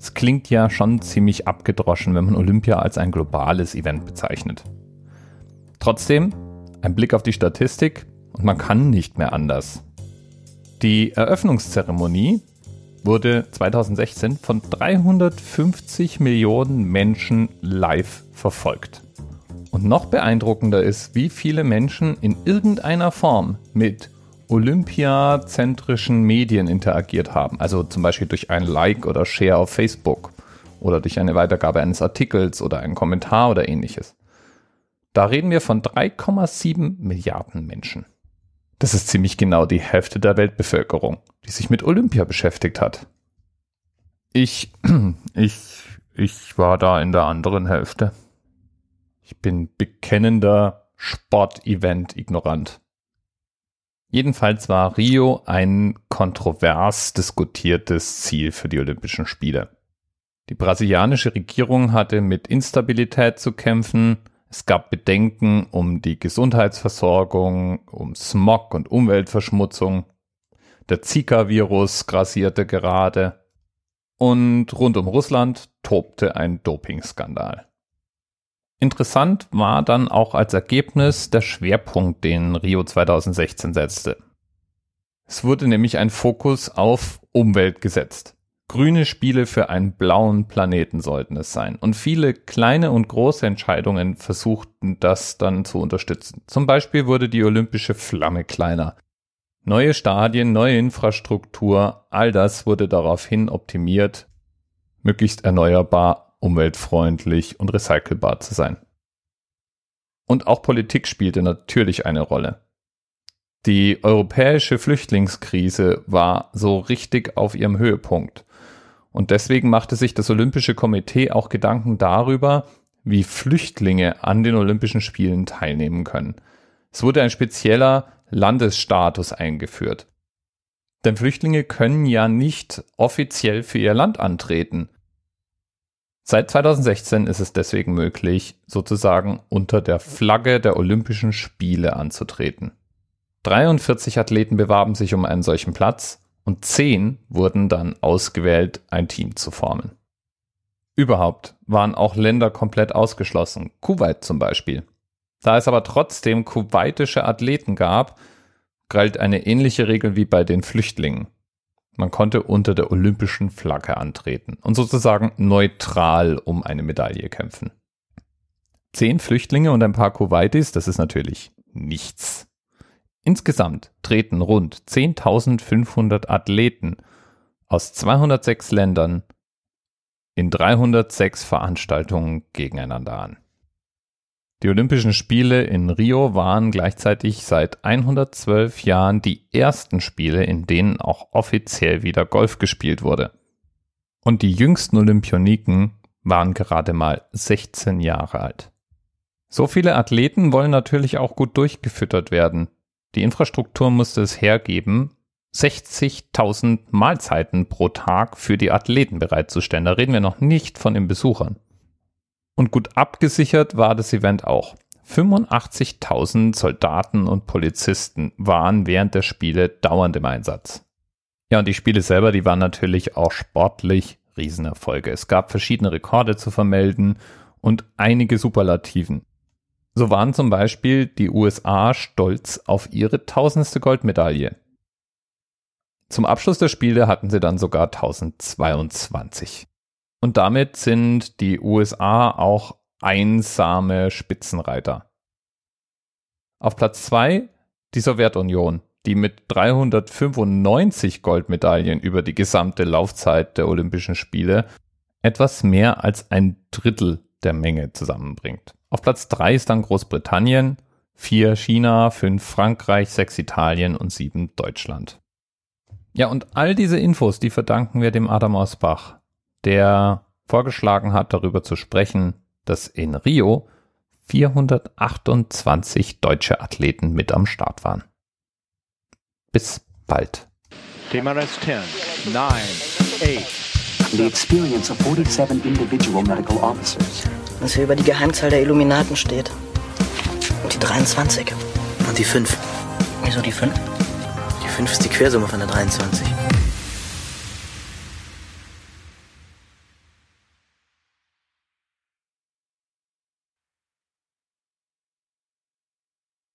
Es klingt ja schon ziemlich abgedroschen, wenn man Olympia als ein globales Event bezeichnet. Trotzdem, ein Blick auf die Statistik und man kann nicht mehr anders. Die Eröffnungszeremonie wurde 2016 von 350 Millionen Menschen live verfolgt. Und noch beeindruckender ist, wie viele Menschen in irgendeiner Form mit olympiazentrischen Medien interagiert haben. Also zum Beispiel durch ein Like oder Share auf Facebook oder durch eine Weitergabe eines Artikels oder einen Kommentar oder ähnliches. Da reden wir von 3,7 Milliarden Menschen. Das ist ziemlich genau die Hälfte der Weltbevölkerung, die sich mit Olympia beschäftigt hat. Ich, ich, ich war da in der anderen Hälfte. Ich bin bekennender Sportevent-Ignorant. Jedenfalls war Rio ein kontrovers diskutiertes Ziel für die Olympischen Spiele. Die brasilianische Regierung hatte mit Instabilität zu kämpfen, es gab Bedenken um die Gesundheitsversorgung, um Smog und Umweltverschmutzung, der Zika-Virus grassierte gerade und rund um Russland tobte ein Dopingskandal. Interessant war dann auch als Ergebnis der Schwerpunkt, den Rio 2016 setzte. Es wurde nämlich ein Fokus auf Umwelt gesetzt. Grüne Spiele für einen blauen Planeten sollten es sein. Und viele kleine und große Entscheidungen versuchten das dann zu unterstützen. Zum Beispiel wurde die olympische Flamme kleiner. Neue Stadien, neue Infrastruktur, all das wurde daraufhin optimiert, möglichst erneuerbar umweltfreundlich und recycelbar zu sein. Und auch Politik spielte natürlich eine Rolle. Die europäische Flüchtlingskrise war so richtig auf ihrem Höhepunkt. Und deswegen machte sich das Olympische Komitee auch Gedanken darüber, wie Flüchtlinge an den Olympischen Spielen teilnehmen können. Es wurde ein spezieller Landesstatus eingeführt. Denn Flüchtlinge können ja nicht offiziell für ihr Land antreten. Seit 2016 ist es deswegen möglich, sozusagen unter der Flagge der Olympischen Spiele anzutreten. 43 Athleten bewarben sich um einen solchen Platz und 10 wurden dann ausgewählt, ein Team zu formen. Überhaupt waren auch Länder komplett ausgeschlossen, Kuwait zum Beispiel. Da es aber trotzdem kuwaitische Athleten gab, galt eine ähnliche Regel wie bei den Flüchtlingen. Man konnte unter der olympischen Flagge antreten und sozusagen neutral um eine Medaille kämpfen. Zehn Flüchtlinge und ein paar Kuwaitis, das ist natürlich nichts. Insgesamt treten rund 10.500 Athleten aus 206 Ländern in 306 Veranstaltungen gegeneinander an. Die Olympischen Spiele in Rio waren gleichzeitig seit 112 Jahren die ersten Spiele, in denen auch offiziell wieder Golf gespielt wurde. Und die jüngsten Olympioniken waren gerade mal 16 Jahre alt. So viele Athleten wollen natürlich auch gut durchgefüttert werden. Die Infrastruktur musste es hergeben, 60.000 Mahlzeiten pro Tag für die Athleten bereitzustellen. Da reden wir noch nicht von den Besuchern. Und gut abgesichert war das Event auch. 85.000 Soldaten und Polizisten waren während der Spiele dauernd im Einsatz. Ja, und die Spiele selber, die waren natürlich auch sportlich Riesenerfolge. Es gab verschiedene Rekorde zu vermelden und einige Superlativen. So waren zum Beispiel die USA stolz auf ihre tausendste Goldmedaille. Zum Abschluss der Spiele hatten sie dann sogar 1022. Und damit sind die USA auch einsame Spitzenreiter. Auf Platz zwei die Sowjetunion, die mit 395 Goldmedaillen über die gesamte Laufzeit der Olympischen Spiele etwas mehr als ein Drittel der Menge zusammenbringt. Auf Platz drei ist dann Großbritannien, vier China, fünf Frankreich, sechs Italien und sieben Deutschland. Ja, und all diese Infos, die verdanken wir dem Adam Osbach, der vorgeschlagen hat, darüber zu sprechen, dass in Rio 428 deutsche Athleten mit am Start waren. Bis bald. TMRS 10, 9, 8. The experience of 47 individual medical officers. Was hier über die Geheimzahl der Illuminaten steht. Und die 23. Und die 5. Wieso die 5? Die 5 ist die Quersumme von der 23.